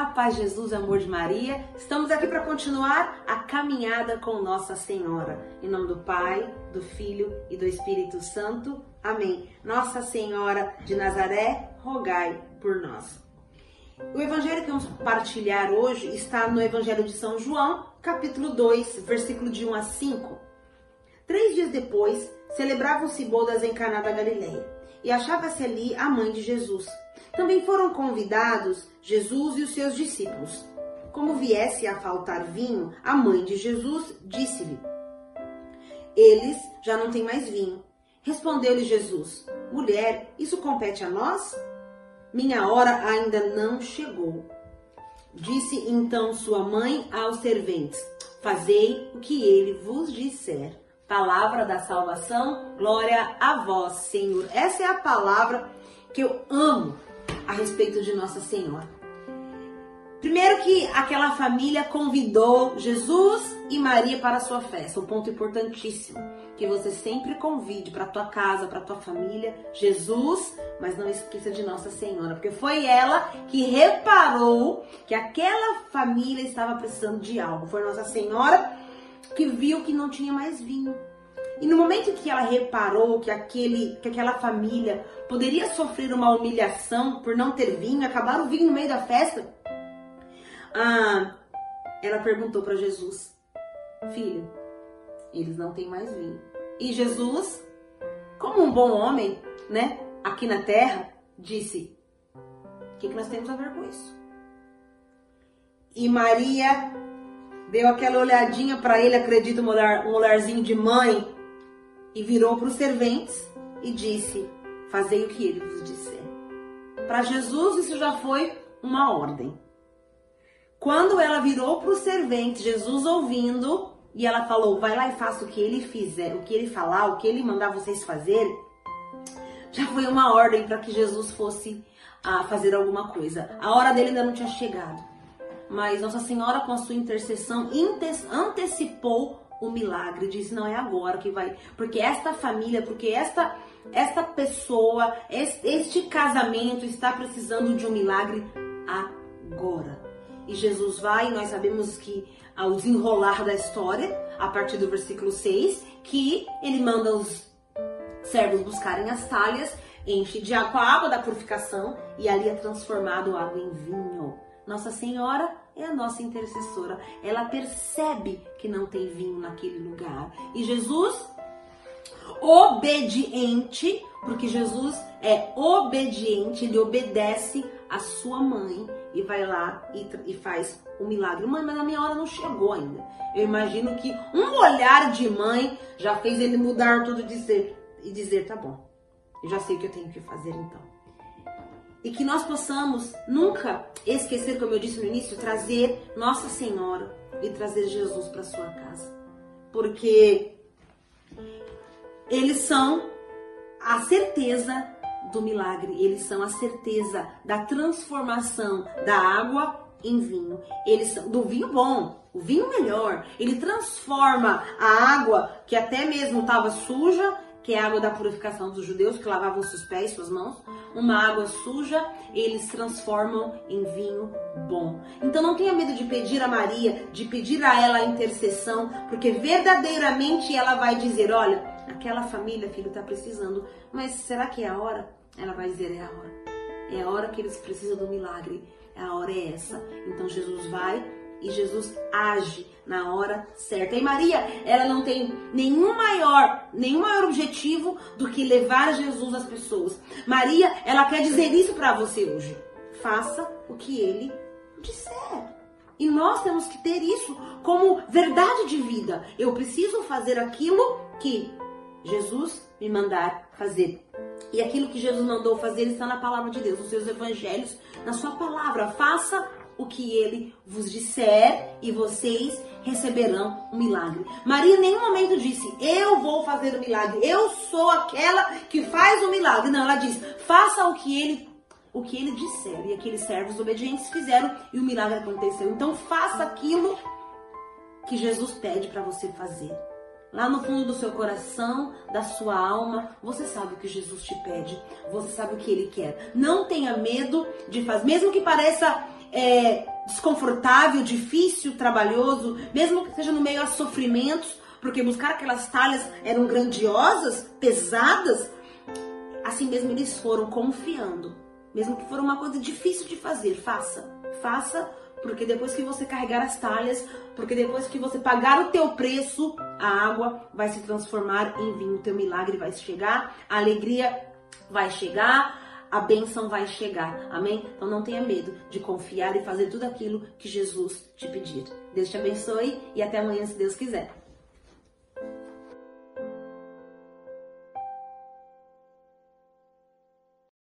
A paz Jesus, amor de Maria. Estamos aqui para continuar a caminhada com Nossa Senhora. Em nome do Pai, do Filho e do Espírito Santo. Amém. Nossa Senhora de Nazaré, rogai por nós. O evangelho que vamos partilhar hoje está no Evangelho de São João, capítulo 2, versículo de 1 a 5. Três dias depois, celebravam-se bodas em Caná da Galileia, e achava-se ali a mãe de Jesus. Também foram convidados Jesus e os seus discípulos. Como viesse a faltar vinho, a mãe de Jesus disse-lhe: Eles já não têm mais vinho. Respondeu-lhe Jesus: Mulher, isso compete a nós? Minha hora ainda não chegou. Disse então sua mãe aos serventes: Fazei o que ele vos disser. Palavra da salvação, glória a vós, Senhor. Essa é a palavra que eu amo a respeito de Nossa Senhora. Primeiro que aquela família convidou Jesus e Maria para a sua festa. Um ponto importantíssimo, que você sempre convide para tua casa, para tua família, Jesus, mas não esqueça de Nossa Senhora, porque foi ela que reparou que aquela família estava precisando de algo. Foi Nossa Senhora que viu que não tinha mais vinho. E no momento que ela reparou que, aquele, que aquela família poderia sofrer uma humilhação por não ter vinho, acabar o vinho no meio da festa, ah, ela perguntou para Jesus: Filho, eles não têm mais vinho. E Jesus, como um bom homem, né, aqui na terra, disse: O que, que nós temos a ver com isso? E Maria deu aquela olhadinha para ele, acredito, um, olhar, um olharzinho de mãe, e virou para os serventes e disse: Fazei o que ele vos disser. Para Jesus, isso já foi uma ordem. Quando ela virou para os serventes, Jesus ouvindo, e ela falou: Vai lá e faça o que ele fizer, o que ele falar, o que ele mandar vocês fazerem. Já foi uma ordem para que Jesus fosse a fazer alguma coisa. A hora dele ainda não tinha chegado. Mas Nossa Senhora, com a sua intercessão, antecipou o milagre. Disse: Não é agora que vai. Porque esta família, porque esta, esta pessoa, este, casamento está precisando de um milagre agora. E Jesus vai, nós sabemos que ao desenrolar da história, a partir do versículo 6, que ele manda os servos buscarem as talhas, enche de água, a água da purificação e ali é transformado água em vinho. Nossa Senhora é a nossa intercessora. Ela percebe que não tem vinho naquele lugar. E Jesus, obediente, porque Jesus é obediente, ele obedece a sua mãe e vai lá e, e faz o um milagre. Mãe, mas a minha hora não chegou ainda. Eu imagino que um olhar de mãe já fez ele mudar tudo de ser e dizer: tá bom, eu já sei o que eu tenho que fazer então. E que nós possamos nunca esquecer, como eu disse no início, trazer Nossa Senhora e trazer Jesus para sua casa. Porque eles são a certeza do milagre, eles são a certeza da transformação da água em vinho. Eles do vinho bom, o vinho melhor. Ele transforma a água que até mesmo estava suja, que é a água da purificação dos judeus que lavavam seus pés, suas mãos, uma água suja, eles transformam em vinho bom. Então não tenha medo de pedir a Maria, de pedir a ela a intercessão, porque verdadeiramente ela vai dizer, olha, aquela família, filho, está precisando, mas será que é a hora? Ela vai dizer: é a hora. É a hora que eles precisam do milagre. A hora é essa. Então Jesus vai e Jesus age na hora certa. E Maria, ela não tem nenhum maior, nenhum maior objetivo do que levar Jesus às pessoas. Maria, ela quer dizer isso para você hoje. Faça o que ele disser. E nós temos que ter isso como verdade de vida. Eu preciso fazer aquilo que Jesus me mandar fazer. E aquilo que Jesus mandou fazer está na palavra de Deus, nos seus evangelhos, na sua palavra. Faça o que ele vos disser e vocês receberão o um milagre. Maria em nenhum momento disse: Eu vou fazer o milagre, eu sou aquela que faz o milagre. Não, ela diz: Faça o que ele o que ele disser. E aqueles servos obedientes fizeram e o milagre aconteceu. Então faça aquilo que Jesus pede para você fazer. Lá no fundo do seu coração, da sua alma, você sabe o que Jesus te pede, você sabe o que Ele quer. Não tenha medo de fazer, mesmo que pareça é, desconfortável, difícil, trabalhoso, mesmo que seja no meio a sofrimentos, porque buscar aquelas talhas eram grandiosas, pesadas, assim mesmo eles foram confiando. Mesmo que for uma coisa difícil de fazer, faça. Faça, porque depois que você carregar as talhas, porque depois que você pagar o teu preço, a água vai se transformar em vinho, o teu milagre vai chegar, a alegria vai chegar, a bênção vai chegar. Amém? Então não tenha medo de confiar e fazer tudo aquilo que Jesus te pedir. Deus te abençoe e até amanhã, se Deus quiser.